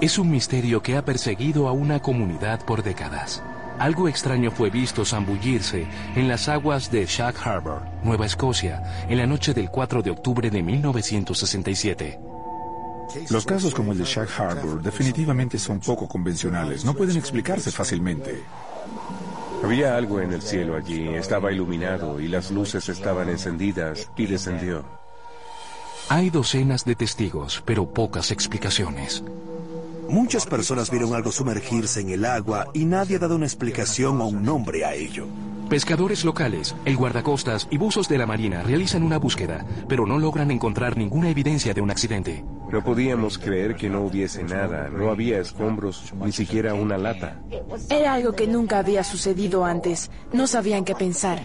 Es un misterio que ha perseguido a una comunidad por décadas. Algo extraño fue visto zambullirse en las aguas de Shag Harbor, Nueva Escocia, en la noche del 4 de octubre de 1967. Los casos como el de Shag Harbor definitivamente son poco convencionales, no pueden explicarse fácilmente. Había algo en el cielo allí, estaba iluminado y las luces estaban encendidas y descendió. Hay docenas de testigos, pero pocas explicaciones. Muchas personas vieron algo sumergirse en el agua y nadie ha dado una explicación o un nombre a ello. Pescadores locales, el guardacostas y buzos de la Marina realizan una búsqueda, pero no logran encontrar ninguna evidencia de un accidente. No podíamos creer que no hubiese nada, no había escombros, ni siquiera una lata. Era algo que nunca había sucedido antes. No sabían qué pensar.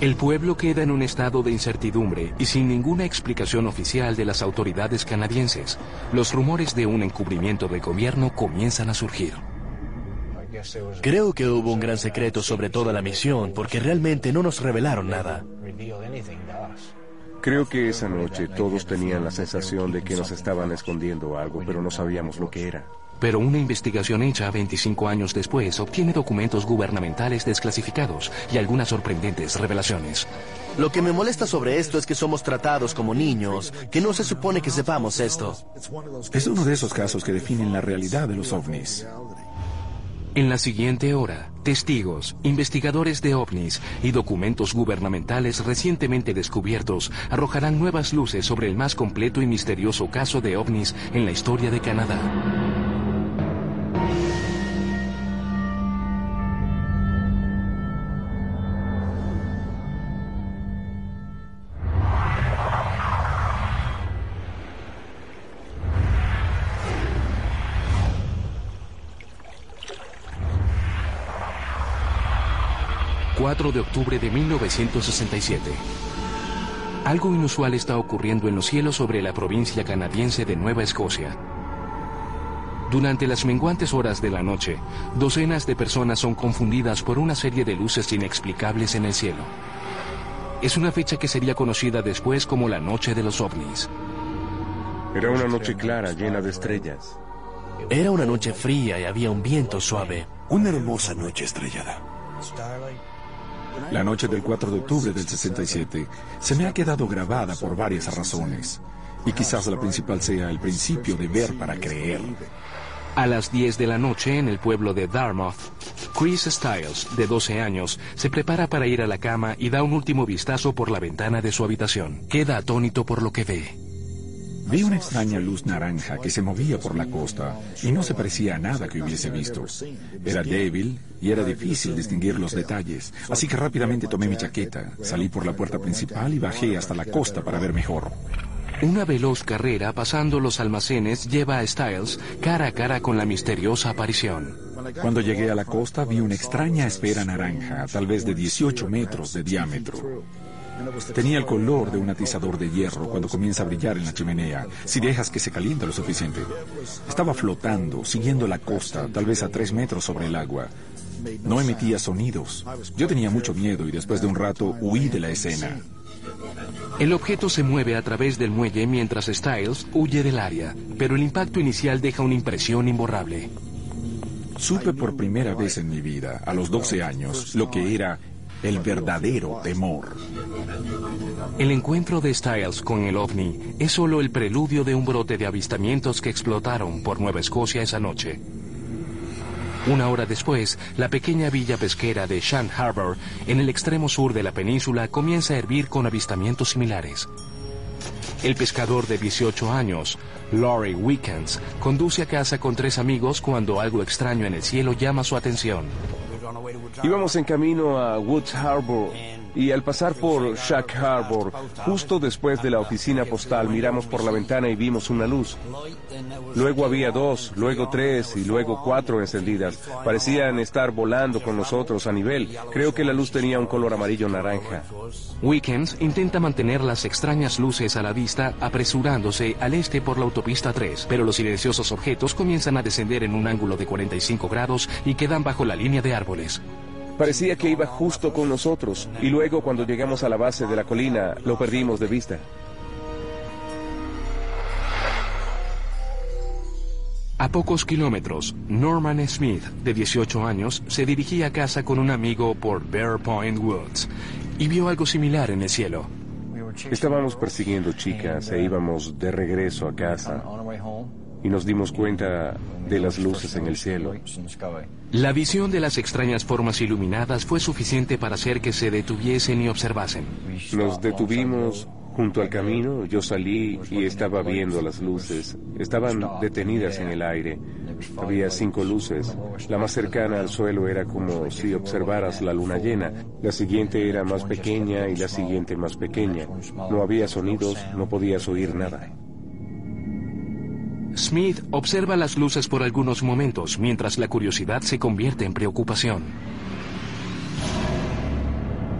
El pueblo queda en un estado de incertidumbre y sin ninguna explicación oficial de las autoridades canadienses. Los rumores de un encubrimiento del gobierno comienzan a surgir. Creo que hubo un gran secreto sobre toda la misión porque realmente no nos revelaron nada. Creo que esa noche todos tenían la sensación de que nos estaban escondiendo algo, pero no sabíamos lo que era. Pero una investigación hecha 25 años después obtiene documentos gubernamentales desclasificados y algunas sorprendentes revelaciones. Lo que me molesta sobre esto es que somos tratados como niños, que no se supone que sepamos esto. Es uno de esos casos que definen la realidad de los ovnis. En la siguiente hora, testigos, investigadores de ovnis y documentos gubernamentales recientemente descubiertos arrojarán nuevas luces sobre el más completo y misterioso caso de ovnis en la historia de Canadá. 4 de octubre de 1967. Algo inusual está ocurriendo en los cielos sobre la provincia canadiense de Nueva Escocia. Durante las menguantes horas de la noche, docenas de personas son confundidas por una serie de luces inexplicables en el cielo. Es una fecha que sería conocida después como la Noche de los OVNIs. Era una noche clara, llena de estrellas. Era una noche fría y había un viento suave. Una hermosa noche estrellada. La noche del 4 de octubre del 67 se me ha quedado grabada por varias razones. Y quizás la principal sea el principio de ver para creer. A las 10 de la noche en el pueblo de Dartmouth, Chris Stiles, de 12 años, se prepara para ir a la cama y da un último vistazo por la ventana de su habitación. Queda atónito por lo que ve. Vi una extraña luz naranja que se movía por la costa y no se parecía a nada que hubiese visto. Era débil y era difícil distinguir los detalles, así que rápidamente tomé mi chaqueta, salí por la puerta principal y bajé hasta la costa para ver mejor. Una veloz carrera pasando los almacenes lleva a Styles cara a cara con la misteriosa aparición. Cuando llegué a la costa vi una extraña esfera naranja, tal vez de 18 metros de diámetro. Tenía el color de un atizador de hierro cuando comienza a brillar en la chimenea, si dejas que se caliente lo suficiente. Estaba flotando, siguiendo la costa, tal vez a tres metros sobre el agua. No emitía sonidos. Yo tenía mucho miedo y después de un rato huí de la escena. El objeto se mueve a través del muelle mientras Styles huye del área, pero el impacto inicial deja una impresión imborrable. Supe por primera vez en mi vida, a los 12 años, lo que era el verdadero temor. El encuentro de Styles con el ovni es solo el preludio de un brote de avistamientos que explotaron por Nueva Escocia esa noche. Una hora después, la pequeña villa pesquera de Shan Harbor, en el extremo sur de la península, comienza a hervir con avistamientos similares. El pescador de 18 años, Laurie Weekends, conduce a casa con tres amigos cuando algo extraño en el cielo llama su atención. Íbamos en camino a Woods Harbor y al pasar por Shack Harbor, justo después de la oficina postal, miramos por la ventana y vimos una luz. Luego había dos, luego tres y luego cuatro encendidas. Parecían estar volando con nosotros a nivel. Creo que la luz tenía un color amarillo naranja. Weekends intenta mantener las extrañas luces a la vista apresurándose al este por la autopista 3, pero los silenciosos objetos comienzan a descender en un ángulo de 45 grados y quedan bajo la línea de árboles. Parecía que iba justo con nosotros y luego cuando llegamos a la base de la colina lo perdimos de vista. A pocos kilómetros, Norman Smith, de 18 años, se dirigía a casa con un amigo por Bear Point Woods y vio algo similar en el cielo. Estábamos persiguiendo chicas e íbamos de regreso a casa y nos dimos cuenta de las luces en el cielo. La visión de las extrañas formas iluminadas fue suficiente para hacer que se detuviesen y observasen. Nos detuvimos junto al camino, yo salí y estaba viendo las luces. Estaban detenidas en el aire. Había cinco luces. La más cercana al suelo era como si observaras la luna llena. La siguiente era más pequeña y la siguiente más pequeña. No había sonidos, no podías oír nada. Smith observa las luces por algunos momentos mientras la curiosidad se convierte en preocupación.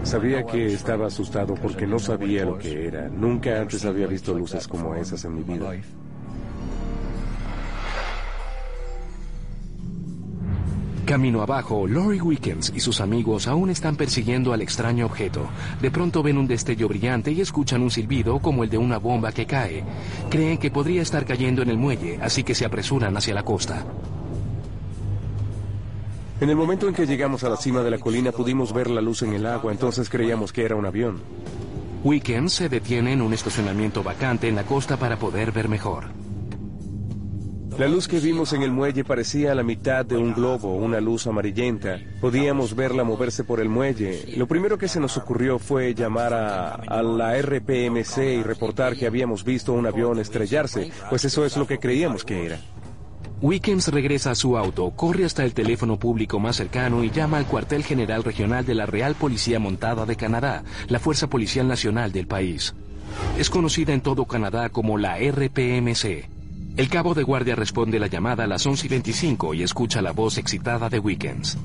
Sabía que estaba asustado porque no sabía lo que era. Nunca antes había visto luces como esas en mi vida. Camino abajo, Lori Wickens y sus amigos aún están persiguiendo al extraño objeto. De pronto ven un destello brillante y escuchan un silbido como el de una bomba que cae. Creen que podría estar cayendo en el muelle, así que se apresuran hacia la costa. En el momento en que llegamos a la cima de la colina pudimos ver la luz en el agua, entonces creíamos que era un avión. Wickens se detiene en un estacionamiento vacante en la costa para poder ver mejor. La luz que vimos en el muelle parecía la mitad de un globo, una luz amarillenta. Podíamos verla moverse por el muelle. Lo primero que se nos ocurrió fue llamar a, a, la RPMC y reportar que habíamos visto un avión estrellarse, pues eso es lo que creíamos que era. Wickens regresa a su auto, corre hasta el teléfono público más cercano y llama al cuartel general regional de la Real Policía Montada de Canadá, la Fuerza Policial Nacional del país. Es conocida en todo Canadá como la RPMC. El cabo de guardia responde la llamada a las 11 y 25 y escucha la voz excitada de Wickens.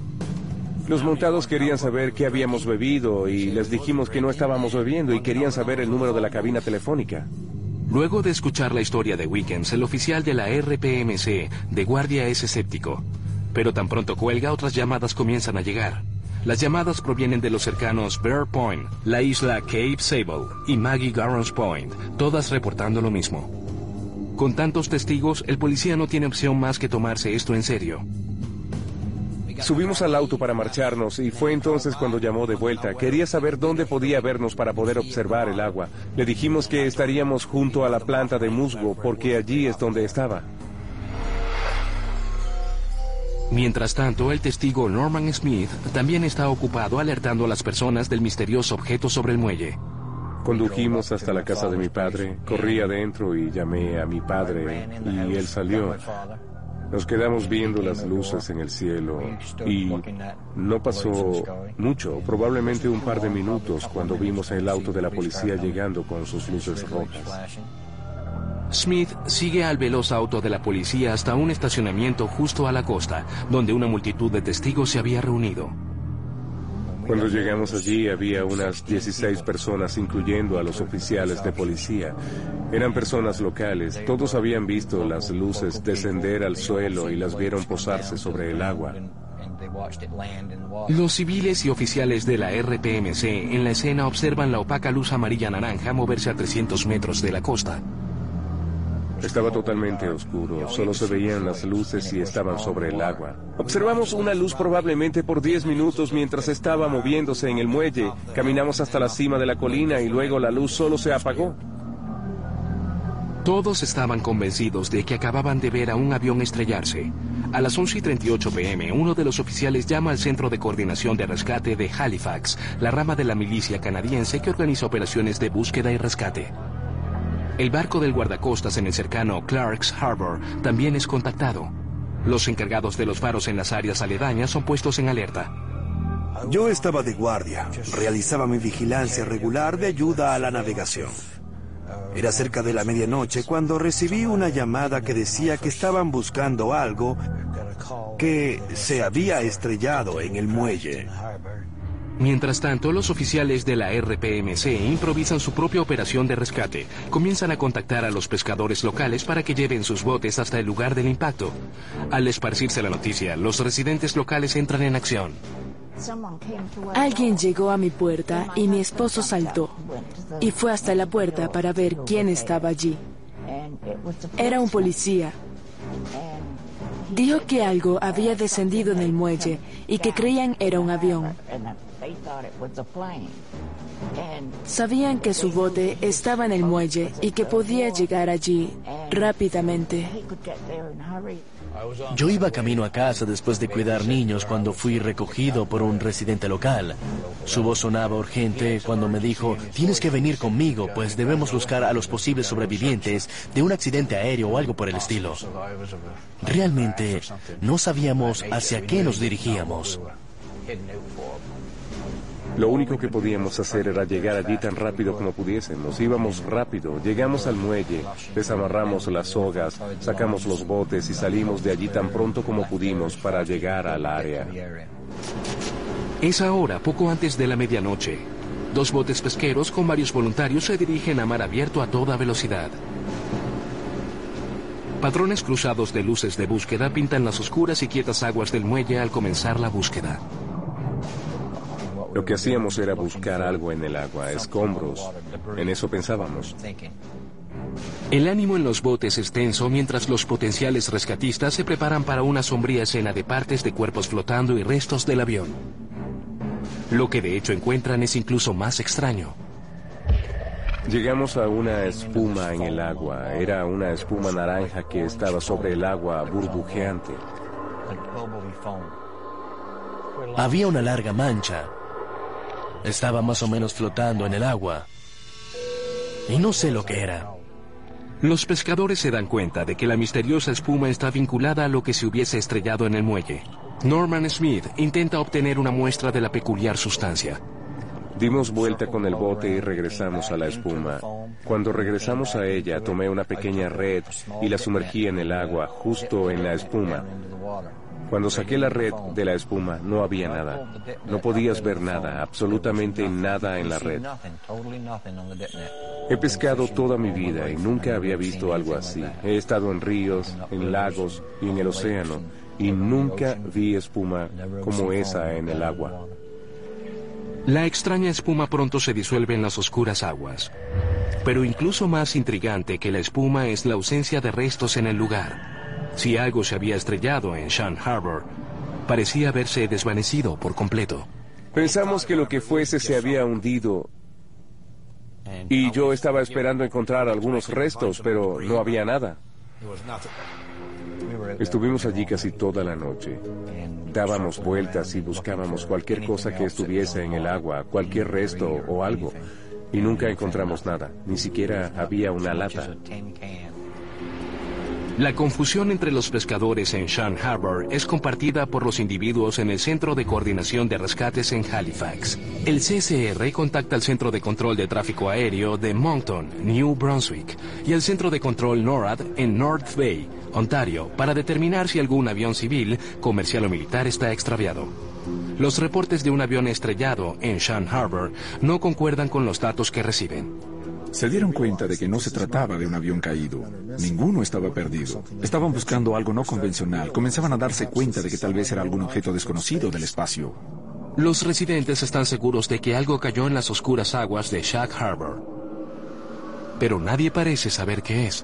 Los montados querían saber qué habíamos bebido y les dijimos que no estábamos bebiendo y querían saber el número de la cabina telefónica. Luego de escuchar la historia de Wickens, el oficial de la RPMC de guardia es escéptico. Pero tan pronto cuelga, otras llamadas comienzan a llegar. Las llamadas provienen de los cercanos Bear Point, la isla Cape Sable y Maggie Garrons Point, todas reportando lo mismo. Con tantos testigos, el policía no tiene opción más que tomarse esto en serio. Subimos al auto para marcharnos y fue entonces cuando llamó de vuelta. Quería saber dónde podía vernos para poder observar el agua. Le dijimos que estaríamos junto a la planta de musgo porque allí es donde estaba. Mientras tanto, el testigo Norman Smith también está ocupado alertando a las personas del misterioso objeto sobre el muelle. Condujimos hasta la casa de mi padre, corrí adentro y llamé a mi padre y él salió. Nos quedamos viendo las luces en el cielo y no pasó mucho, probablemente un par de minutos, cuando vimos el auto de la policía llegando con sus luces rojas. Smith sigue al veloz auto de la policía hasta un estacionamiento justo a la costa, donde una multitud de testigos se había reunido. Cuando llegamos allí había unas 16 personas, incluyendo a los oficiales de policía. Eran personas locales. Todos habían visto las luces descender al suelo y las vieron posarse sobre el agua. Los civiles y oficiales de la RPMC en la escena observan la opaca luz amarilla-naranja moverse a 300 metros de la costa. Estaba totalmente oscuro, solo se veían las luces y estaban sobre el agua. Observamos una luz probablemente por 10 minutos mientras estaba moviéndose en el muelle. Caminamos hasta la cima de la colina y luego la luz solo se apagó. Todos estaban convencidos de que acababan de ver a un avión estrellarse. A las 11 y 38 pm, uno de los oficiales llama al Centro de Coordinación de Rescate de Halifax, la rama de la milicia canadiense que organiza operaciones de búsqueda y rescate. El barco del guardacostas en el cercano Clark's Harbor también es contactado. Los encargados de los faros en las áreas aledañas son puestos en alerta. Yo estaba de guardia, realizaba mi vigilancia regular de ayuda a la navegación. Era cerca de la medianoche cuando recibí una llamada que decía que estaban buscando algo que se había estrellado en el muelle. Mientras tanto, los oficiales de la RPMC improvisan su propia operación de rescate. Comienzan a contactar a los pescadores locales para que lleven sus botes hasta el lugar del impacto. Al esparcirse la noticia, los residentes locales entran en acción. Alguien llegó a mi puerta y mi esposo saltó y fue hasta la puerta para ver quién estaba allí. Era un policía. Dijo que algo había descendido en el muelle y que creían era un avión. Sabían que su bote estaba en el muelle y que podía llegar allí rápidamente. Yo iba camino a casa después de cuidar niños cuando fui recogido por un residente local. Su voz sonaba urgente cuando me dijo, tienes que venir conmigo, pues debemos buscar a los posibles sobrevivientes de un accidente aéreo o algo por el estilo. Realmente no sabíamos hacia qué nos dirigíamos. Lo único que podíamos hacer era llegar allí tan rápido como pudiésemos. Íbamos rápido, llegamos al muelle, desamarramos las sogas, sacamos los botes y salimos de allí tan pronto como pudimos para llegar al área. Es ahora, poco antes de la medianoche. Dos botes pesqueros con varios voluntarios se dirigen a mar abierto a toda velocidad. Patrones cruzados de luces de búsqueda pintan las oscuras y quietas aguas del muelle al comenzar la búsqueda. Lo que hacíamos era buscar algo en el agua, escombros. En eso pensábamos. El ánimo en los botes es tenso mientras los potenciales rescatistas se preparan para una sombría escena de partes de cuerpos flotando y restos del avión. Lo que de hecho encuentran es incluso más extraño. Llegamos a una espuma en el agua. Era una espuma naranja que estaba sobre el agua burbujeante. Había una larga mancha, estaba más o menos flotando en el agua. Y no sé lo que era. Los pescadores se dan cuenta de que la misteriosa espuma está vinculada a lo que se hubiese estrellado en el muelle. Norman Smith intenta obtener una muestra de la peculiar sustancia. Dimos vuelta con el bote y regresamos a la espuma. Cuando regresamos a ella, tomé una pequeña red y la sumergí en el agua, justo en la espuma. Cuando saqué la red de la espuma no había nada. No podías ver nada, absolutamente nada en la red. He pescado toda mi vida y nunca había visto algo así. He estado en ríos, en lagos y en el océano y nunca vi espuma como esa en el agua. La extraña espuma pronto se disuelve en las oscuras aguas. Pero incluso más intrigante que la espuma es la ausencia de restos en el lugar. Si algo se había estrellado en Shan Harbor, parecía haberse desvanecido por completo. Pensamos que lo que fuese se había hundido y yo estaba esperando encontrar algunos restos, pero no había nada. Estuvimos allí casi toda la noche. Dábamos vueltas y buscábamos cualquier cosa que estuviese en el agua, cualquier resto o algo, y nunca encontramos nada. Ni siquiera había una lata. La confusión entre los pescadores en Shan Harbor es compartida por los individuos en el Centro de Coordinación de Rescates en Halifax. El CCR contacta al Centro de Control de Tráfico Aéreo de Moncton, New Brunswick, y al Centro de Control NORAD en North Bay, Ontario, para determinar si algún avión civil, comercial o militar está extraviado. Los reportes de un avión estrellado en Shan Harbor no concuerdan con los datos que reciben. Se dieron cuenta de que no se trataba de un avión caído. Ninguno estaba perdido. Estaban buscando algo no convencional. Comenzaban a darse cuenta de que tal vez era algún objeto desconocido del espacio. Los residentes están seguros de que algo cayó en las oscuras aguas de Shag Harbor. Pero nadie parece saber qué es.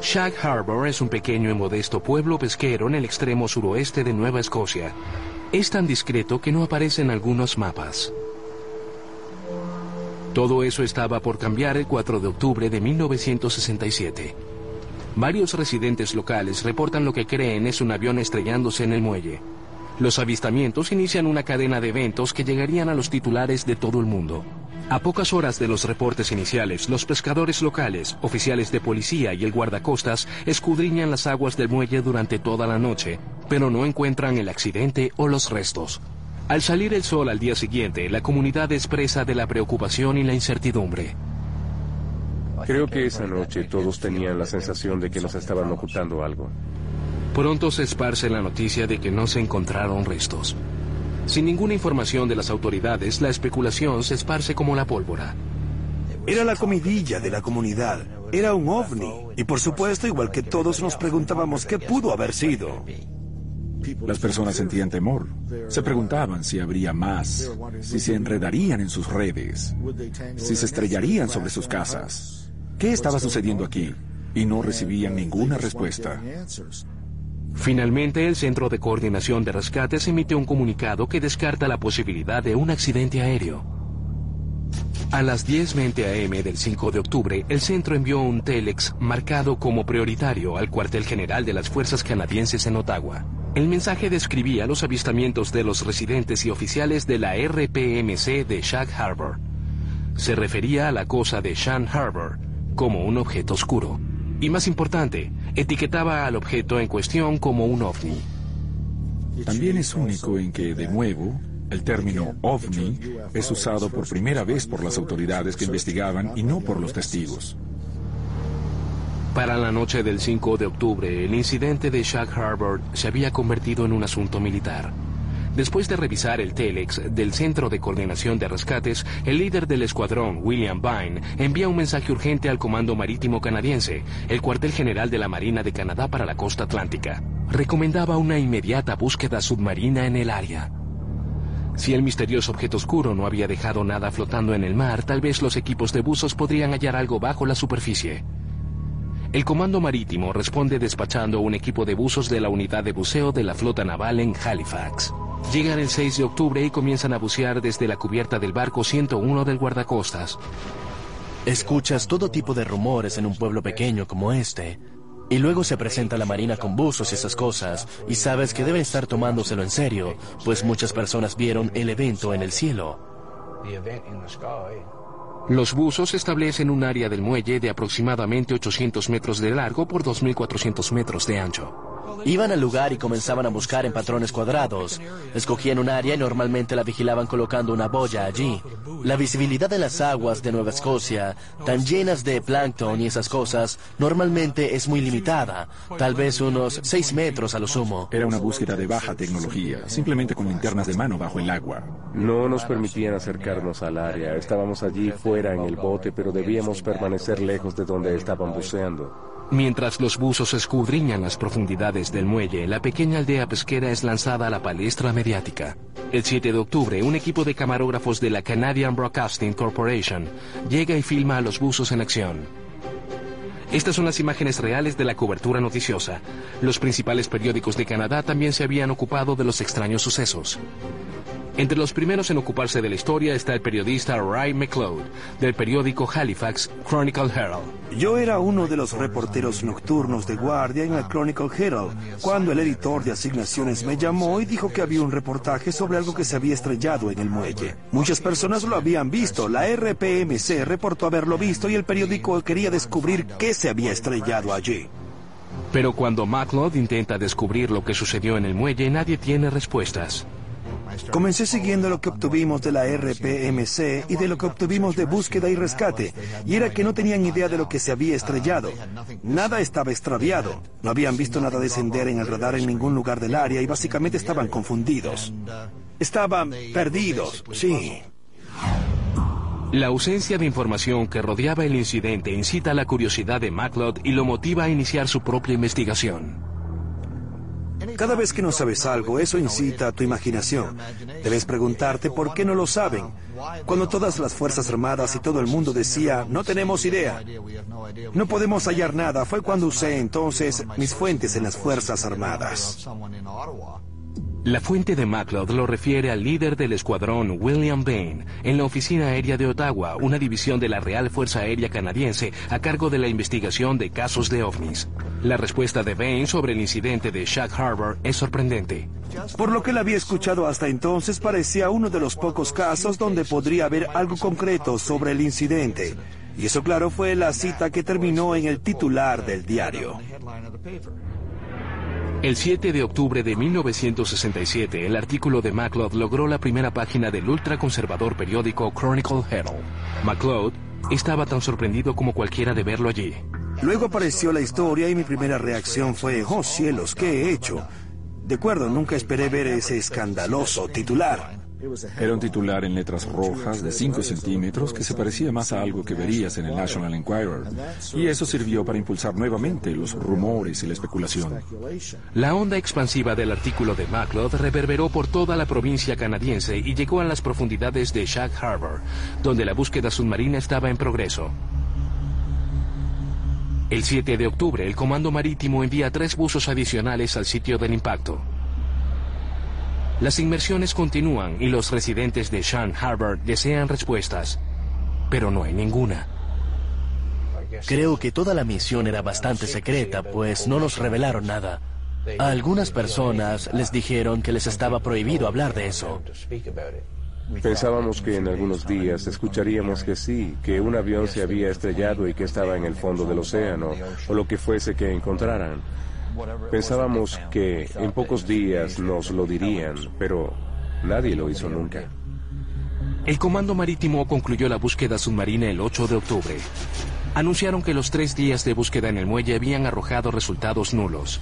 Shag Harbor es un pequeño y modesto pueblo pesquero en el extremo suroeste de Nueva Escocia, es tan discreto que no aparece en algunos mapas. Todo eso estaba por cambiar el 4 de octubre de 1967. Varios residentes locales reportan lo que creen es un avión estrellándose en el muelle. Los avistamientos inician una cadena de eventos que llegarían a los titulares de todo el mundo. A pocas horas de los reportes iniciales, los pescadores locales, oficiales de policía y el guardacostas escudriñan las aguas del muelle durante toda la noche, pero no encuentran el accidente o los restos. Al salir el sol al día siguiente, la comunidad expresa de la preocupación y la incertidumbre. Creo que esa noche todos tenían la sensación de que nos estaban ocultando algo. Pronto se esparce la noticia de que no se encontraron restos. Sin ninguna información de las autoridades, la especulación se esparce como la pólvora. Era la comidilla de la comunidad. Era un ovni. Y por supuesto, igual que todos nos preguntábamos qué pudo haber sido. Las personas sentían temor. Se preguntaban si habría más, si se enredarían en sus redes, si se estrellarían sobre sus casas. ¿Qué estaba sucediendo aquí? Y no recibían ninguna respuesta. Finalmente, el Centro de Coordinación de Rescates emite un comunicado que descarta la posibilidad de un accidente aéreo. A las 10.20 am del 5 de octubre, el centro envió un telex marcado como prioritario al cuartel general de las fuerzas canadienses en Ottawa. El mensaje describía los avistamientos de los residentes y oficiales de la RPMC de Shag Harbor. Se refería a la cosa de Shan Harbor como un objeto oscuro. Y más importante, etiquetaba al objeto en cuestión como un ovni. También es único en que, de nuevo, el término ovni es usado por primera vez por las autoridades que investigaban y no por los testigos. Para la noche del 5 de octubre, el incidente de Shag Harbor se había convertido en un asunto militar. Después de revisar el telex del Centro de Coordinación de Rescates, el líder del escuadrón, William Vine, envía un mensaje urgente al Comando Marítimo Canadiense, el cuartel general de la Marina de Canadá para la costa atlántica. Recomendaba una inmediata búsqueda submarina en el área. Si el misterioso objeto oscuro no había dejado nada flotando en el mar, tal vez los equipos de buzos podrían hallar algo bajo la superficie. El Comando Marítimo responde despachando un equipo de buzos de la unidad de buceo de la flota naval en Halifax. Llegan el 6 de octubre y comienzan a bucear desde la cubierta del barco 101 del guardacostas. Escuchas todo tipo de rumores en un pueblo pequeño como este. Y luego se presenta la marina con buzos y esas cosas, y sabes que deben estar tomándoselo en serio, pues muchas personas vieron el evento en el cielo. Los buzos establecen un área del muelle de aproximadamente 800 metros de largo por 2.400 metros de ancho. Iban al lugar y comenzaban a buscar en patrones cuadrados. Escogían un área y normalmente la vigilaban colocando una boya allí. La visibilidad de las aguas de Nueva Escocia, tan llenas de plancton y esas cosas, normalmente es muy limitada, tal vez unos 6 metros a lo sumo. Era una búsqueda de baja tecnología, simplemente con linternas de mano bajo el agua. No nos permitían acercarnos al área. Estábamos allí fuera en el bote, pero debíamos permanecer lejos de donde estaban buceando. Mientras los buzos escudriñan las profundidades del muelle, la pequeña aldea pesquera es lanzada a la palestra mediática. El 7 de octubre, un equipo de camarógrafos de la Canadian Broadcasting Corporation llega y filma a los buzos en acción. Estas son las imágenes reales de la cobertura noticiosa. Los principales periódicos de Canadá también se habían ocupado de los extraños sucesos. Entre los primeros en ocuparse de la historia está el periodista Ray McLeod, del periódico Halifax Chronicle Herald. Yo era uno de los reporteros nocturnos de guardia en el Chronicle Herald, cuando el editor de asignaciones me llamó y dijo que había un reportaje sobre algo que se había estrellado en el muelle. Muchas personas lo habían visto, la RPMC reportó haberlo visto y el periódico quería descubrir qué se había estrellado allí. Pero cuando McLeod intenta descubrir lo que sucedió en el muelle, nadie tiene respuestas. Comencé siguiendo lo que obtuvimos de la RPMC y de lo que obtuvimos de búsqueda y rescate, y era que no tenían idea de lo que se había estrellado. Nada estaba extraviado, no habían visto nada descender en el en ningún lugar del área y básicamente estaban confundidos. Estaban perdidos, sí. La ausencia de información que rodeaba el incidente incita la curiosidad de MacLeod y lo motiva a iniciar su propia investigación. Cada vez que no sabes algo, eso incita a tu imaginación. Debes preguntarte por qué no lo saben. Cuando todas las Fuerzas Armadas y todo el mundo decía, no tenemos idea, no podemos hallar nada, fue cuando usé entonces mis fuentes en las Fuerzas Armadas. La fuente de MacLeod lo refiere al líder del escuadrón William Bain en la Oficina Aérea de Ottawa, una división de la Real Fuerza Aérea Canadiense a cargo de la investigación de casos de ovnis. La respuesta de Bain sobre el incidente de Shag Harbor es sorprendente. Por lo que él había escuchado hasta entonces, parecía uno de los pocos casos donde podría haber algo concreto sobre el incidente. Y eso, claro, fue la cita que terminó en el titular del diario. El 7 de octubre de 1967, el artículo de MacLeod logró la primera página del ultraconservador periódico Chronicle Herald. MacLeod estaba tan sorprendido como cualquiera de verlo allí. Luego apareció la historia y mi primera reacción fue, oh cielos, ¿qué he hecho? De acuerdo, nunca esperé ver ese escandaloso titular. Era un titular en letras rojas de 5 centímetros que se parecía más a algo que verías en el National Enquirer. Y eso sirvió para impulsar nuevamente los rumores y la especulación. La onda expansiva del artículo de MacLeod reverberó por toda la provincia canadiense y llegó a las profundidades de Shag Harbor, donde la búsqueda submarina estaba en progreso. El 7 de octubre, el Comando Marítimo envía tres buzos adicionales al sitio del impacto. Las inmersiones continúan y los residentes de Shan Harbor desean respuestas, pero no hay ninguna. Creo que toda la misión era bastante secreta, pues no nos revelaron nada. A algunas personas les dijeron que les estaba prohibido hablar de eso. Pensábamos que en algunos días escucharíamos que sí, que un avión se había estrellado y que estaba en el fondo del océano, o lo que fuese que encontraran. Pensábamos que en pocos días nos lo dirían, pero nadie lo hizo nunca. El Comando Marítimo concluyó la búsqueda submarina el 8 de octubre. Anunciaron que los tres días de búsqueda en el muelle habían arrojado resultados nulos.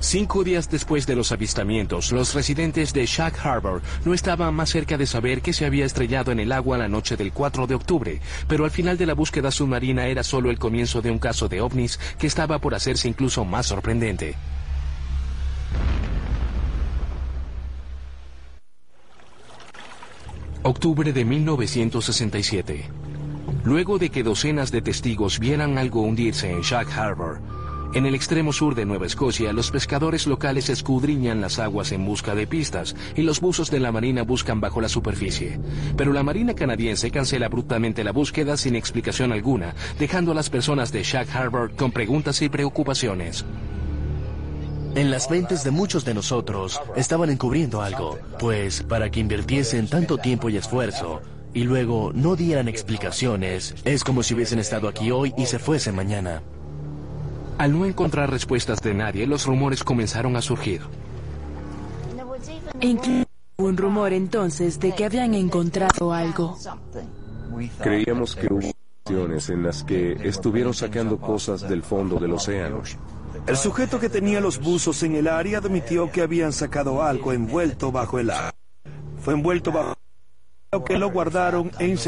Cinco días después de los avistamientos, los residentes de Shack Harbor no estaban más cerca de saber que se había estrellado en el agua la noche del 4 de octubre, pero al final de la búsqueda submarina era solo el comienzo de un caso de ovnis que estaba por hacerse incluso más sorprendente. Octubre de 1967. Luego de que docenas de testigos vieran algo hundirse en Shack Harbor, en el extremo sur de Nueva Escocia, los pescadores locales escudriñan las aguas en busca de pistas y los buzos de la Marina buscan bajo la superficie. Pero la Marina canadiense cancela abruptamente la búsqueda sin explicación alguna, dejando a las personas de Shack Harbor con preguntas y preocupaciones. En las mentes de muchos de nosotros estaban encubriendo algo, pues para que invirtiesen tanto tiempo y esfuerzo y luego no dieran explicaciones, es como si hubiesen estado aquí hoy y se fuesen mañana. Al no encontrar respuestas de nadie, los rumores comenzaron a surgir. Incluso un rumor entonces de que habían encontrado algo. Creíamos que hubo ocasiones en las que estuvieron sacando cosas del fondo del océano. El sujeto que tenía los buzos en el área admitió que habían sacado algo envuelto bajo el agua. Fue envuelto bajo lo que lo guardaron en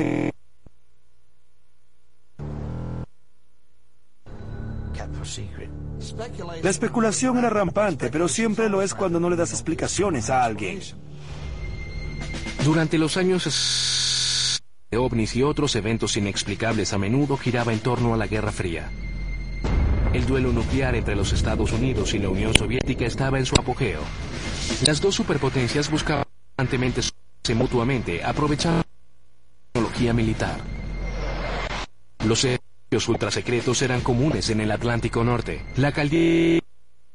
La especulación era rampante, pero siempre lo es cuando no le das explicaciones a alguien. Durante los años de ovnis y otros eventos inexplicables a menudo giraba en torno a la Guerra Fría. El duelo nuclear entre los Estados Unidos y la Unión Soviética estaba en su apogeo. Las dos superpotencias buscaban constantemente mutuamente, aprovechando la tecnología militar. Los servicios ultrasecretos eran comunes en el Atlántico Norte. La caldera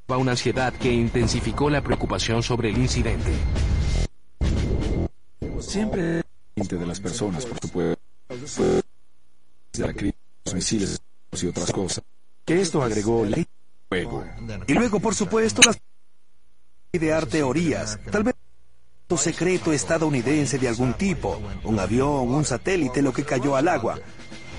una ansiedad que intensificó la preocupación sobre el incidente. Siempre de las personas, por supuesto, de la crisis, los misiles y otras cosas. Que esto agregó ley fuego. Y luego, por supuesto, las idear teorías. Tal vez secreto estadounidense de algún tipo, un avión, un satélite, lo que cayó al agua.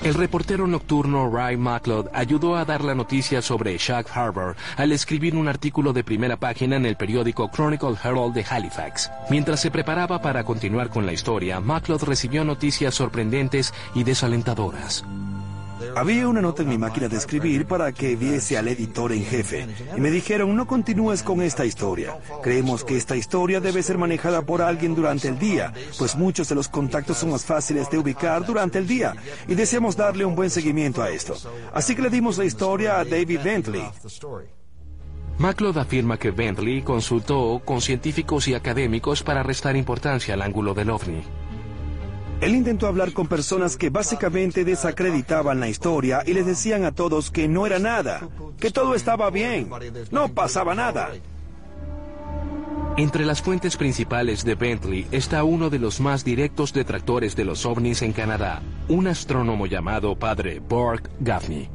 El reportero nocturno Ray MacLeod ayudó a dar la noticia sobre Shack Harbor al escribir un artículo de primera página en el periódico Chronicle Herald de Halifax. Mientras se preparaba para continuar con la historia, MacLeod recibió noticias sorprendentes y desalentadoras. Había una nota en mi máquina de escribir para que viese al editor en jefe y me dijeron no continúes con esta historia. Creemos que esta historia debe ser manejada por alguien durante el día, pues muchos de los contactos son más fáciles de ubicar durante el día y deseamos darle un buen seguimiento a esto. Así que le dimos la historia a David Bentley. MacLeod afirma que Bentley consultó con científicos y académicos para restar importancia al ángulo del ovni. Él intentó hablar con personas que básicamente desacreditaban la historia y les decían a todos que no era nada, que todo estaba bien, no pasaba nada. Entre las fuentes principales de Bentley está uno de los más directos detractores de los ovnis en Canadá, un astrónomo llamado Padre Borg Gaffney.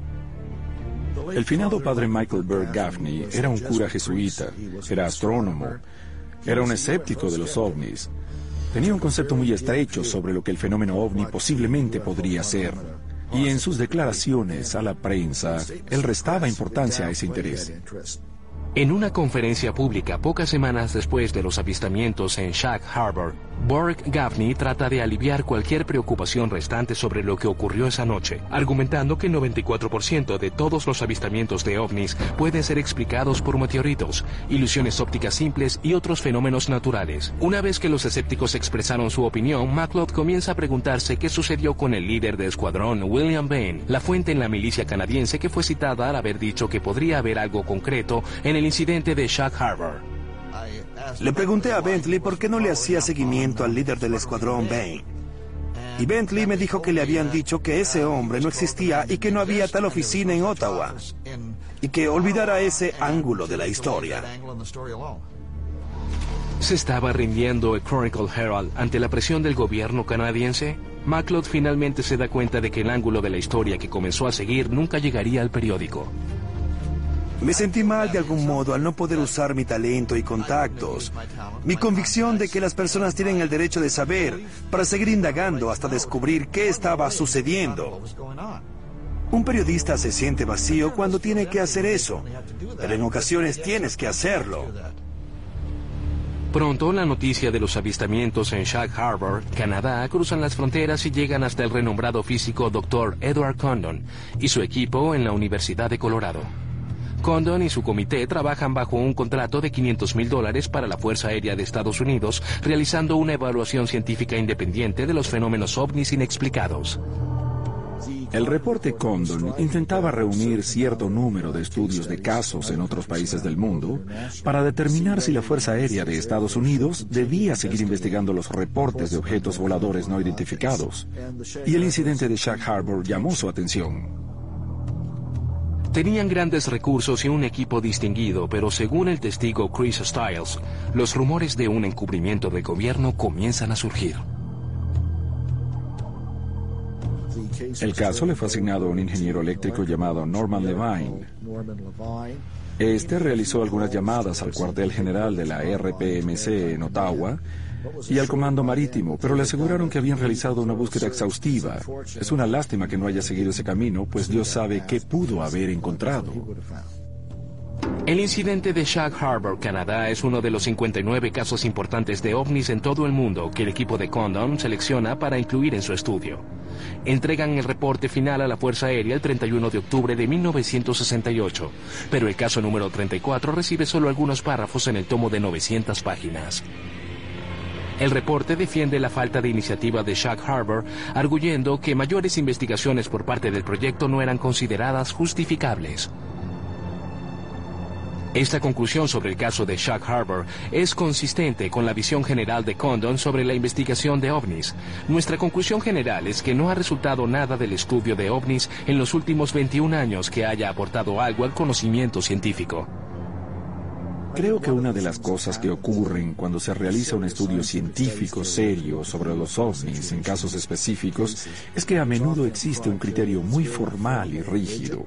El finado padre Michael Berg Gaffney era un cura jesuita, era astrónomo, era un escéptico de los ovnis. Tenía un concepto muy estrecho sobre lo que el fenómeno ovni posiblemente podría ser. Y en sus declaraciones a la prensa, él restaba importancia a ese interés. En una conferencia pública pocas semanas después de los avistamientos en Shack Harbor, Borg Gaffney trata de aliviar cualquier preocupación restante sobre lo que ocurrió esa noche, argumentando que el 94% de todos los avistamientos de ovnis pueden ser explicados por meteoritos, ilusiones ópticas simples y otros fenómenos naturales. Una vez que los escépticos expresaron su opinión, MacLeod comienza a preguntarse qué sucedió con el líder del escuadrón, William Bain, la fuente en la milicia canadiense que fue citada al haber dicho que podría haber algo concreto en el incidente de Shag Harbor. Le pregunté a Bentley por qué no le hacía seguimiento al líder del escuadrón Bain. Y Bentley me dijo que le habían dicho que ese hombre no existía y que no había tal oficina en Ottawa. Y que olvidara ese ángulo de la historia. ¿Se estaba rindiendo el Chronicle Herald ante la presión del gobierno canadiense? MacLeod finalmente se da cuenta de que el ángulo de la historia que comenzó a seguir nunca llegaría al periódico. Me sentí mal de algún modo al no poder usar mi talento y contactos. Mi convicción de que las personas tienen el derecho de saber para seguir indagando hasta descubrir qué estaba sucediendo. Un periodista se siente vacío cuando tiene que hacer eso, pero en ocasiones tienes que hacerlo. Pronto la noticia de los avistamientos en Shag Harbor, Canadá, cruzan las fronteras y llegan hasta el renombrado físico Dr. Edward Condon y su equipo en la Universidad de Colorado. Condon y su comité trabajan bajo un contrato de 500 mil dólares para la Fuerza Aérea de Estados Unidos, realizando una evaluación científica independiente de los fenómenos ovnis inexplicados. El reporte Condon intentaba reunir cierto número de estudios de casos en otros países del mundo para determinar si la Fuerza Aérea de Estados Unidos debía seguir investigando los reportes de objetos voladores no identificados. Y el incidente de Shag Harbor llamó su atención. Tenían grandes recursos y un equipo distinguido, pero según el testigo Chris Stiles, los rumores de un encubrimiento del gobierno comienzan a surgir. El caso le fue asignado a un ingeniero eléctrico llamado Norman Levine. Este realizó algunas llamadas al cuartel general de la RPMC en Ottawa y al Comando Marítimo, pero le aseguraron que habían realizado una búsqueda exhaustiva. Es una lástima que no haya seguido ese camino, pues Dios sabe qué pudo haber encontrado. El incidente de Shag Harbor, Canadá, es uno de los 59 casos importantes de ovnis en todo el mundo que el equipo de Condon selecciona para incluir en su estudio. Entregan el reporte final a la Fuerza Aérea el 31 de octubre de 1968, pero el caso número 34 recibe solo algunos párrafos en el tomo de 900 páginas. El reporte defiende la falta de iniciativa de Shag Harbor, arguyendo que mayores investigaciones por parte del proyecto no eran consideradas justificables. Esta conclusión sobre el caso de Shag Harbor es consistente con la visión general de Condon sobre la investigación de ovnis. Nuestra conclusión general es que no ha resultado nada del estudio de ovnis en los últimos 21 años que haya aportado algo al conocimiento científico. Creo que una de las cosas que ocurren cuando se realiza un estudio científico serio sobre los ovnis en casos específicos es que a menudo existe un criterio muy formal y rígido.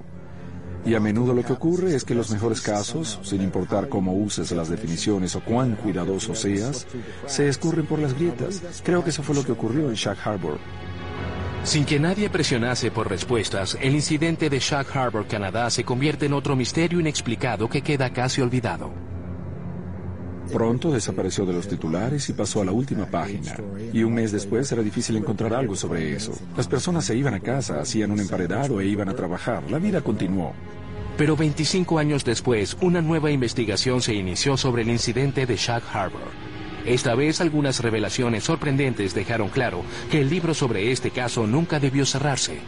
Y a menudo lo que ocurre es que los mejores casos, sin importar cómo uses las definiciones o cuán cuidadoso seas, se escurren por las grietas. Creo que eso fue lo que ocurrió en Shag Harbor. Sin que nadie presionase por respuestas, el incidente de Shag Harbor, Canadá, se convierte en otro misterio inexplicado que queda casi olvidado. Pronto desapareció de los titulares y pasó a la última página. Y un mes después era difícil encontrar algo sobre eso. Las personas se iban a casa, hacían un emparedado e iban a trabajar. La vida continuó. Pero 25 años después, una nueva investigación se inició sobre el incidente de Shag Harbor. Esta vez algunas revelaciones sorprendentes dejaron claro que el libro sobre este caso nunca debió cerrarse.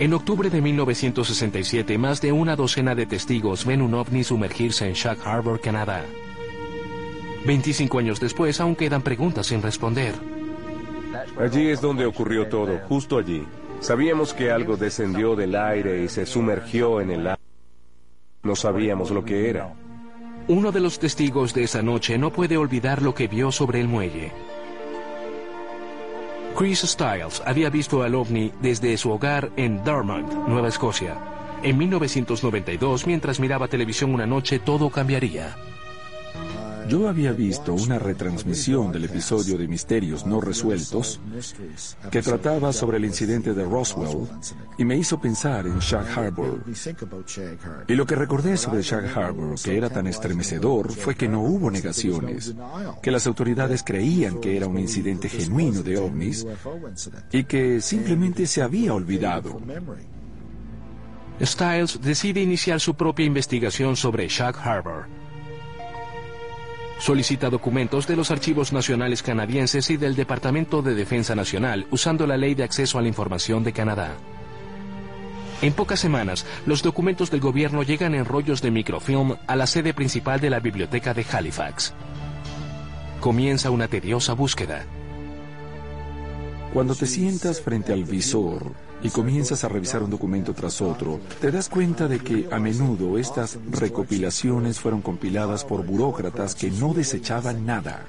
En octubre de 1967, más de una docena de testigos ven un ovni sumergirse en Shag Harbor, Canadá. 25 años después, aún quedan preguntas sin responder. Allí es donde ocurrió todo, justo allí. Sabíamos que algo descendió del aire y se sumergió en el agua. No sabíamos lo que era. Uno de los testigos de esa noche no puede olvidar lo que vio sobre el muelle. Chris Stiles había visto al ovni desde su hogar en Dartmouth, Nueva Escocia. En 1992, mientras miraba televisión una noche, todo cambiaría. Yo había visto una retransmisión del episodio de Misterios no resueltos que trataba sobre el incidente de Roswell y me hizo pensar en Shag Harbor. Y lo que recordé sobre Shag Harbor, que era tan estremecedor, fue que no hubo negaciones, que las autoridades creían que era un incidente genuino de ovnis y que simplemente se había olvidado. Styles decide iniciar su propia investigación sobre Shag Harbor. Solicita documentos de los archivos nacionales canadienses y del Departamento de Defensa Nacional usando la Ley de Acceso a la Información de Canadá. En pocas semanas, los documentos del gobierno llegan en rollos de microfilm a la sede principal de la biblioteca de Halifax. Comienza una tediosa búsqueda. Cuando te sientas frente al visor y comienzas a revisar un documento tras otro, te das cuenta de que a menudo estas recopilaciones fueron compiladas por burócratas que no desechaban nada.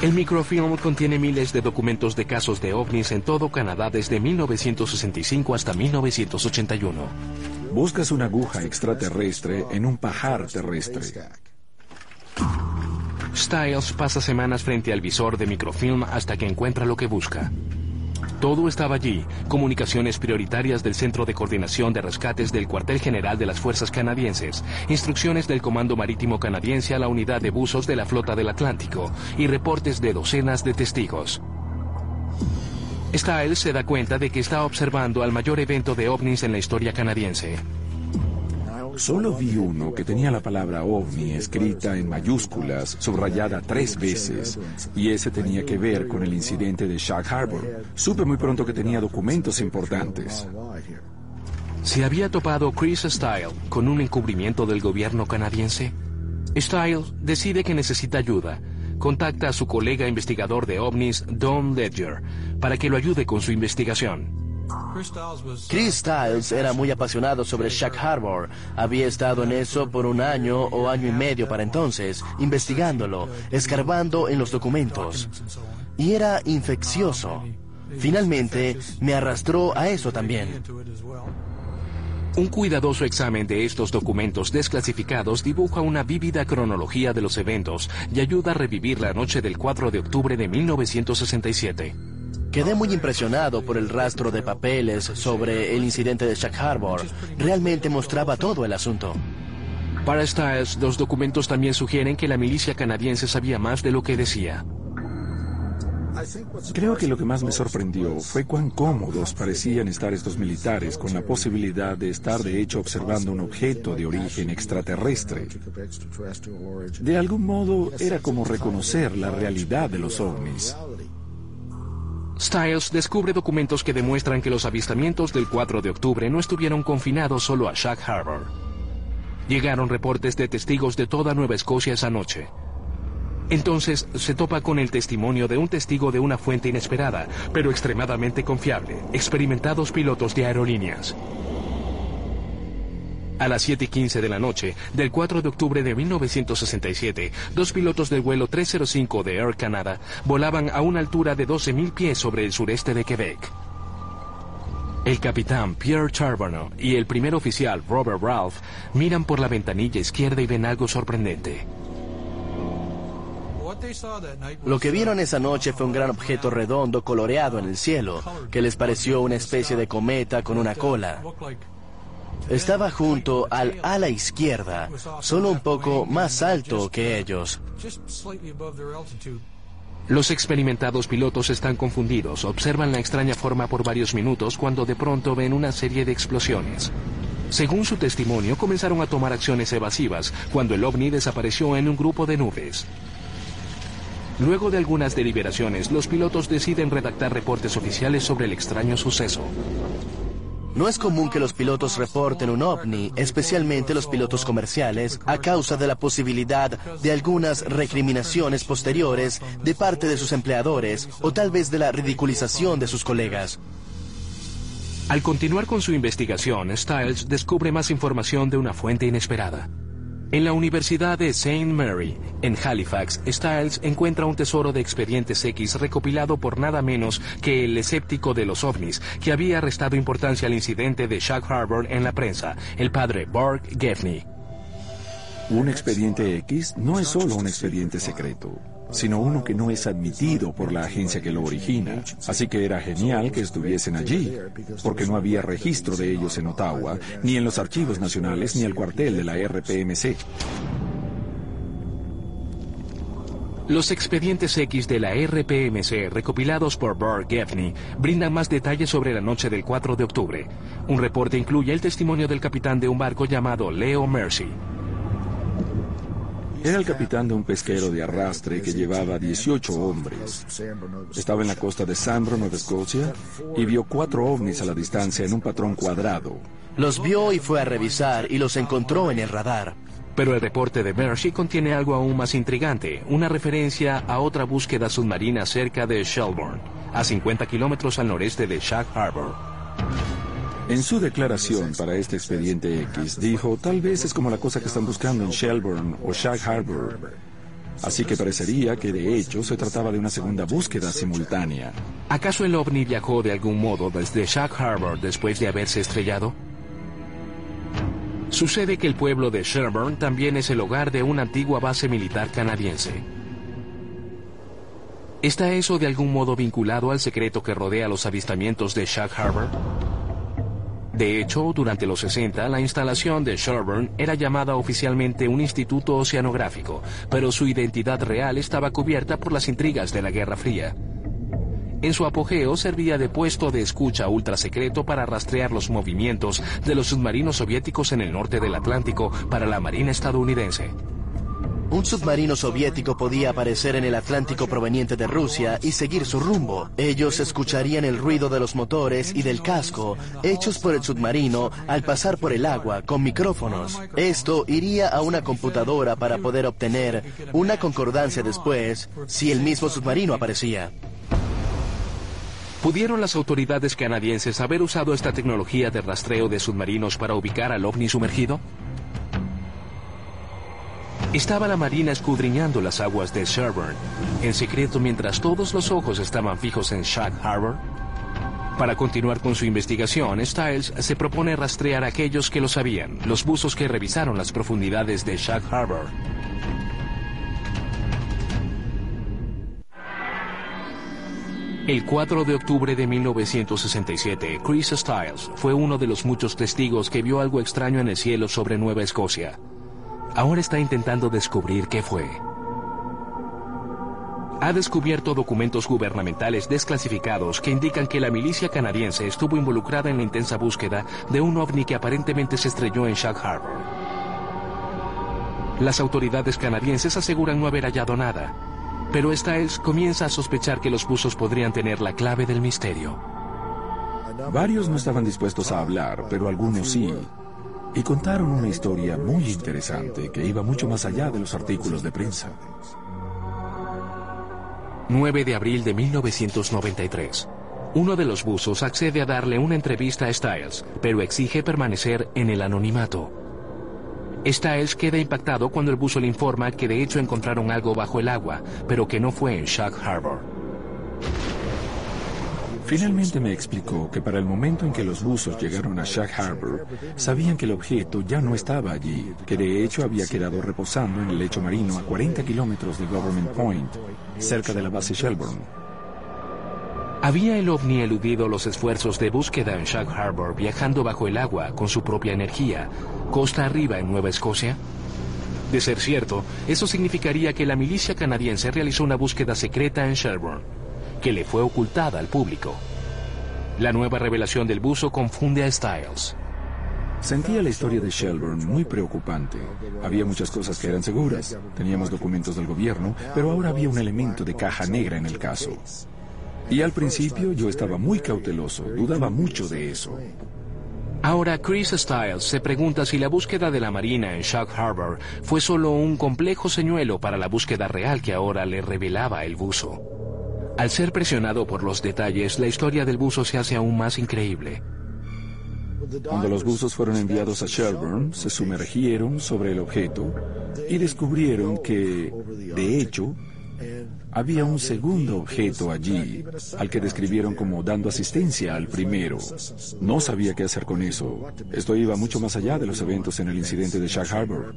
El microfilm contiene miles de documentos de casos de ovnis en todo Canadá desde 1965 hasta 1981. Buscas una aguja extraterrestre en un pajar terrestre. Styles pasa semanas frente al visor de microfilm hasta que encuentra lo que busca. Todo estaba allí, comunicaciones prioritarias del Centro de Coordinación de Rescates del Cuartel General de las Fuerzas Canadienses, instrucciones del Comando Marítimo Canadiense a la Unidad de Buzos de la Flota del Atlántico y reportes de docenas de testigos. Styles se da cuenta de que está observando al mayor evento de ovnis en la historia canadiense. Solo vi uno que tenía la palabra ovni escrita en mayúsculas, subrayada tres veces, y ese tenía que ver con el incidente de Shag Harbor. Supe muy pronto que tenía documentos importantes. ¿Se había topado Chris Style con un encubrimiento del gobierno canadiense? Style decide que necesita ayuda. Contacta a su colega investigador de ovnis, Don Ledger, para que lo ayude con su investigación. Chris Stiles era muy apasionado sobre Shag Harbor. Había estado en eso por un año o año y medio para entonces, investigándolo, escarbando en los documentos. Y era infeccioso. Finalmente, me arrastró a eso también. Un cuidadoso examen de estos documentos desclasificados dibuja una vívida cronología de los eventos y ayuda a revivir la noche del 4 de octubre de 1967. Quedé muy impresionado por el rastro de papeles sobre el incidente de Shag Harbor. Realmente mostraba todo el asunto. Para Stiles, los documentos también sugieren que la milicia canadiense sabía más de lo que decía. Creo que lo que más me sorprendió fue cuán cómodos parecían estar estos militares con la posibilidad de estar de hecho observando un objeto de origen extraterrestre. De algún modo era como reconocer la realidad de los ovnis. Stiles descubre documentos que demuestran que los avistamientos del 4 de octubre no estuvieron confinados solo a Shag Harbor. Llegaron reportes de testigos de toda Nueva Escocia esa noche. Entonces se topa con el testimonio de un testigo de una fuente inesperada, pero extremadamente confiable, experimentados pilotos de aerolíneas. A las 7 y 15 de la noche del 4 de octubre de 1967, dos pilotos del vuelo 305 de Air Canada volaban a una altura de 12.000 pies sobre el sureste de Quebec. El capitán Pierre Charbonneau y el primer oficial Robert Ralph miran por la ventanilla izquierda y ven algo sorprendente. Lo que vieron esa noche fue un gran objeto redondo coloreado en el cielo, que les pareció una especie de cometa con una cola. Estaba junto al ala izquierda, solo un poco más alto que ellos. Los experimentados pilotos están confundidos, observan la extraña forma por varios minutos cuando de pronto ven una serie de explosiones. Según su testimonio, comenzaron a tomar acciones evasivas cuando el ovni desapareció en un grupo de nubes. Luego de algunas deliberaciones, los pilotos deciden redactar reportes oficiales sobre el extraño suceso. No es común que los pilotos reporten un ovni, especialmente los pilotos comerciales, a causa de la posibilidad de algunas recriminaciones posteriores de parte de sus empleadores o tal vez de la ridiculización de sus colegas. Al continuar con su investigación, Stiles descubre más información de una fuente inesperada. En la Universidad de St. Mary, en Halifax, Stiles encuentra un tesoro de expedientes X recopilado por nada menos que el escéptico de los ovnis, que había restado importancia al incidente de Shag Harbor en la prensa, el padre Bart Gaffney. Un expediente X no es solo un expediente secreto, sino uno que no es admitido por la agencia que lo origina. Así que era genial que estuviesen allí, porque no había registro de ellos en Ottawa, ni en los archivos nacionales, ni el cuartel de la RPMC. Los expedientes X de la RPMC recopilados por Bart Gaffney brindan más detalles sobre la noche del 4 de octubre. Un reporte incluye el testimonio del capitán de un barco llamado Leo Mercy. Era el capitán de un pesquero de arrastre que llevaba 18 hombres. Estaba en la costa de Sambro, Nueva Escocia, y vio cuatro ovnis a la distancia en un patrón cuadrado. Los vio y fue a revisar y los encontró en el radar. Pero el reporte de Mercy contiene algo aún más intrigante, una referencia a otra búsqueda submarina cerca de Shelburne, a 50 kilómetros al noreste de Shag Harbor. En su declaración para este expediente X, dijo, tal vez es como la cosa que están buscando en Shelburne o Shag Harbor. Así que parecería que de hecho se trataba de una segunda búsqueda simultánea. ¿Acaso el ovni viajó de algún modo desde Shag Harbor después de haberse estrellado? Sucede que el pueblo de Shelburne también es el hogar de una antigua base militar canadiense. ¿Está eso de algún modo vinculado al secreto que rodea los avistamientos de Shag Harbor? De hecho, durante los 60, la instalación de Shelburne era llamada oficialmente un instituto oceanográfico, pero su identidad real estaba cubierta por las intrigas de la Guerra Fría. En su apogeo servía de puesto de escucha ultra secreto para rastrear los movimientos de los submarinos soviéticos en el norte del Atlántico para la Marina estadounidense. Un submarino soviético podía aparecer en el Atlántico proveniente de Rusia y seguir su rumbo. Ellos escucharían el ruido de los motores y del casco hechos por el submarino al pasar por el agua con micrófonos. Esto iría a una computadora para poder obtener una concordancia después si el mismo submarino aparecía. ¿Pudieron las autoridades canadienses haber usado esta tecnología de rastreo de submarinos para ubicar al ovni sumergido? Estaba la Marina escudriñando las aguas de Sherburne, en secreto mientras todos los ojos estaban fijos en Shag Harbor. Para continuar con su investigación, Styles se propone rastrear a aquellos que lo sabían, los buzos que revisaron las profundidades de Shag Harbor. El 4 de octubre de 1967, Chris Styles fue uno de los muchos testigos que vio algo extraño en el cielo sobre Nueva Escocia. Ahora está intentando descubrir qué fue. Ha descubierto documentos gubernamentales desclasificados que indican que la milicia canadiense estuvo involucrada en la intensa búsqueda de un ovni que aparentemente se estrelló en Shag Harbor. Las autoridades canadienses aseguran no haber hallado nada, pero Styles comienza a sospechar que los buzos podrían tener la clave del misterio. Varios no estaban dispuestos a hablar, pero algunos sí. Y contaron una historia muy interesante que iba mucho más allá de los artículos de prensa. 9 de abril de 1993. Uno de los buzos accede a darle una entrevista a Styles, pero exige permanecer en el anonimato. Styles queda impactado cuando el buzo le informa que de hecho encontraron algo bajo el agua, pero que no fue en Shag Harbor. Finalmente me explicó que para el momento en que los buzos llegaron a Shag Harbor, sabían que el objeto ya no estaba allí, que de hecho había quedado reposando en el lecho marino a 40 kilómetros de Government Point, cerca de la base Shelburne. ¿Había el ovni eludido los esfuerzos de búsqueda en Shag Harbor viajando bajo el agua con su propia energía, costa arriba en Nueva Escocia? De ser cierto, eso significaría que la milicia canadiense realizó una búsqueda secreta en Shelburne que le fue ocultada al público. La nueva revelación del buzo confunde a Styles. Sentía la historia de Shelburne muy preocupante. Había muchas cosas que eran seguras. Teníamos documentos del gobierno, pero ahora había un elemento de caja negra en el caso. Y al principio yo estaba muy cauteloso, dudaba mucho de eso. Ahora Chris Styles se pregunta si la búsqueda de la Marina en Shag Harbor fue solo un complejo señuelo para la búsqueda real que ahora le revelaba el buzo. Al ser presionado por los detalles, la historia del buzo se hace aún más increíble. Cuando los buzos fueron enviados a Shelburne, se sumergieron sobre el objeto y descubrieron que, de hecho, había un segundo objeto allí, al que describieron como dando asistencia al primero. No sabía qué hacer con eso. Esto iba mucho más allá de los eventos en el incidente de Shag Harbor.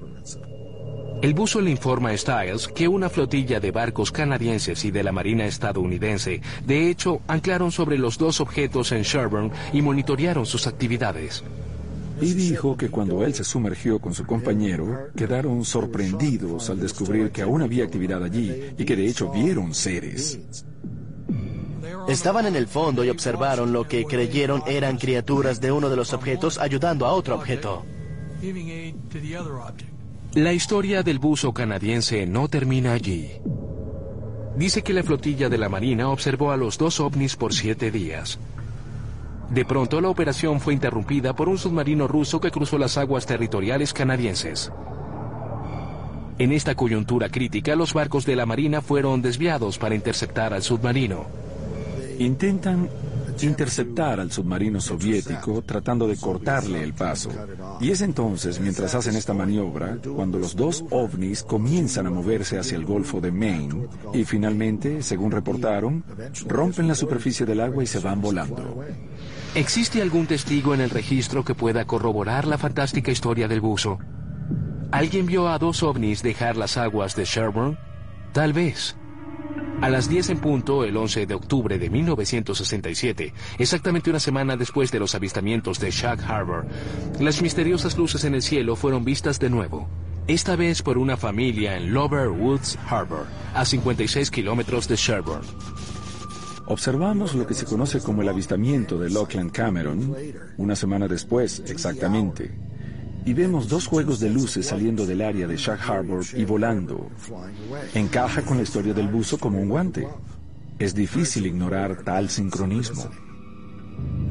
El buzo le informa a Styles que una flotilla de barcos canadienses y de la Marina estadounidense, de hecho, anclaron sobre los dos objetos en Sherburne y monitorearon sus actividades. Y dijo que cuando él se sumergió con su compañero, quedaron sorprendidos al descubrir que aún había actividad allí y que de hecho vieron seres. Estaban en el fondo y observaron lo que creyeron eran criaturas de uno de los objetos ayudando a otro objeto. La historia del buzo canadiense no termina allí. Dice que la flotilla de la Marina observó a los dos ovnis por siete días. De pronto la operación fue interrumpida por un submarino ruso que cruzó las aguas territoriales canadienses. En esta coyuntura crítica, los barcos de la Marina fueron desviados para interceptar al submarino. Intentan interceptar al submarino soviético tratando de cortarle el paso. Y es entonces, mientras hacen esta maniobra, cuando los dos ovnis comienzan a moverse hacia el Golfo de Maine y finalmente, según reportaron, rompen la superficie del agua y se van volando. ¿Existe algún testigo en el registro que pueda corroborar la fantástica historia del buzo? ¿Alguien vio a dos ovnis dejar las aguas de Sherburne? Tal vez. A las 10 en punto, el 11 de octubre de 1967, exactamente una semana después de los avistamientos de Shag Harbor, las misteriosas luces en el cielo fueron vistas de nuevo. Esta vez por una familia en Lower Woods Harbor, a 56 kilómetros de Sherburne. Observamos lo que se conoce como el avistamiento de Lockland Cameron, una semana después exactamente, y vemos dos juegos de luces saliendo del área de Shag Harbor y volando. Encaja con la historia del buzo como un guante. Es difícil ignorar tal sincronismo.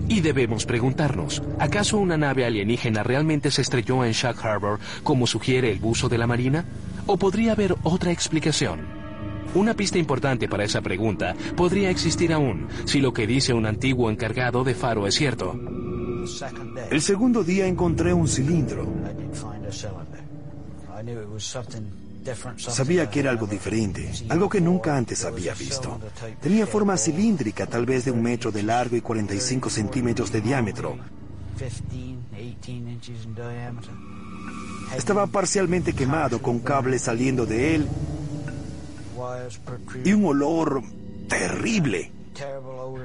Y debemos preguntarnos, ¿acaso una nave alienígena realmente se estrelló en Shag Harbor como sugiere el buzo de la Marina? ¿O podría haber otra explicación? Una pista importante para esa pregunta podría existir aún si lo que dice un antiguo encargado de faro es cierto. El segundo día encontré un cilindro. Sabía que era algo diferente, algo que nunca antes había visto. Tenía forma cilíndrica, tal vez de un metro de largo y 45 centímetros de diámetro. Estaba parcialmente quemado con cables saliendo de él y un olor terrible.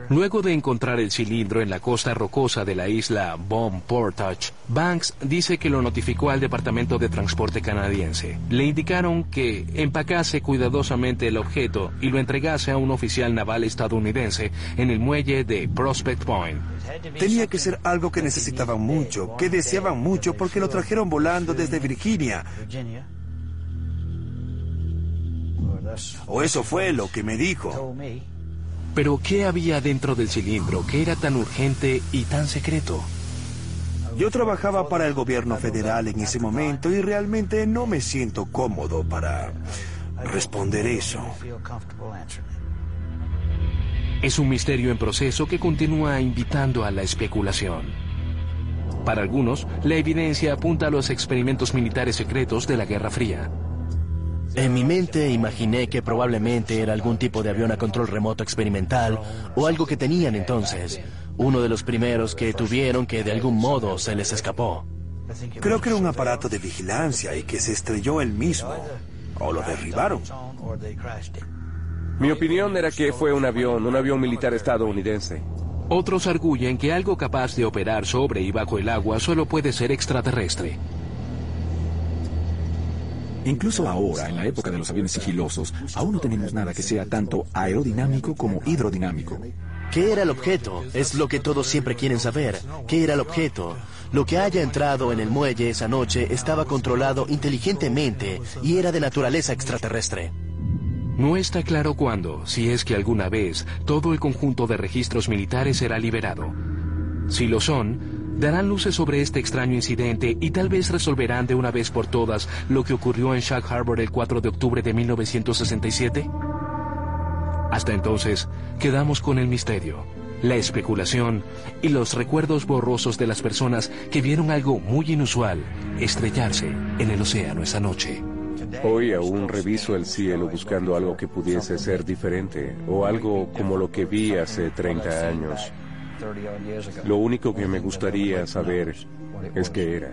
Luego de encontrar el cilindro en la costa rocosa de la isla Bomb Portage, Banks dice que lo notificó al Departamento de Transporte canadiense. Le indicaron que empacase cuidadosamente el objeto y lo entregase a un oficial naval estadounidense en el muelle de Prospect Point. Tenía que ser algo que necesitaban mucho, que deseaban mucho porque lo trajeron volando desde Virginia. O eso fue lo que me dijo. Pero ¿qué había dentro del cilindro que era tan urgente y tan secreto? Yo trabajaba para el gobierno federal en ese momento y realmente no me siento cómodo para responder eso. Es un misterio en proceso que continúa invitando a la especulación. Para algunos, la evidencia apunta a los experimentos militares secretos de la Guerra Fría. En mi mente imaginé que probablemente era algún tipo de avión a control remoto experimental o algo que tenían entonces, uno de los primeros que tuvieron que de algún modo se les escapó. Creo que era un aparato de vigilancia y que se estrelló él mismo. O lo derribaron. Mi opinión era que fue un avión, un avión militar estadounidense. Otros arguyen que algo capaz de operar sobre y bajo el agua solo puede ser extraterrestre. Incluso ahora, en la época de los aviones sigilosos, aún no tenemos nada que sea tanto aerodinámico como hidrodinámico. ¿Qué era el objeto? Es lo que todos siempre quieren saber. ¿Qué era el objeto? Lo que haya entrado en el muelle esa noche estaba controlado inteligentemente y era de naturaleza extraterrestre. No está claro cuándo, si es que alguna vez, todo el conjunto de registros militares será liberado. Si lo son, darán luces sobre este extraño incidente y tal vez resolverán de una vez por todas lo que ocurrió en Shag Harbor el 4 de octubre de 1967? Hasta entonces, quedamos con el misterio, la especulación y los recuerdos borrosos de las personas que vieron algo muy inusual estrellarse en el océano esa noche. Hoy aún reviso el cielo buscando algo que pudiese ser diferente o algo como lo que vi hace 30 años. Lo único que me gustaría saber es qué era.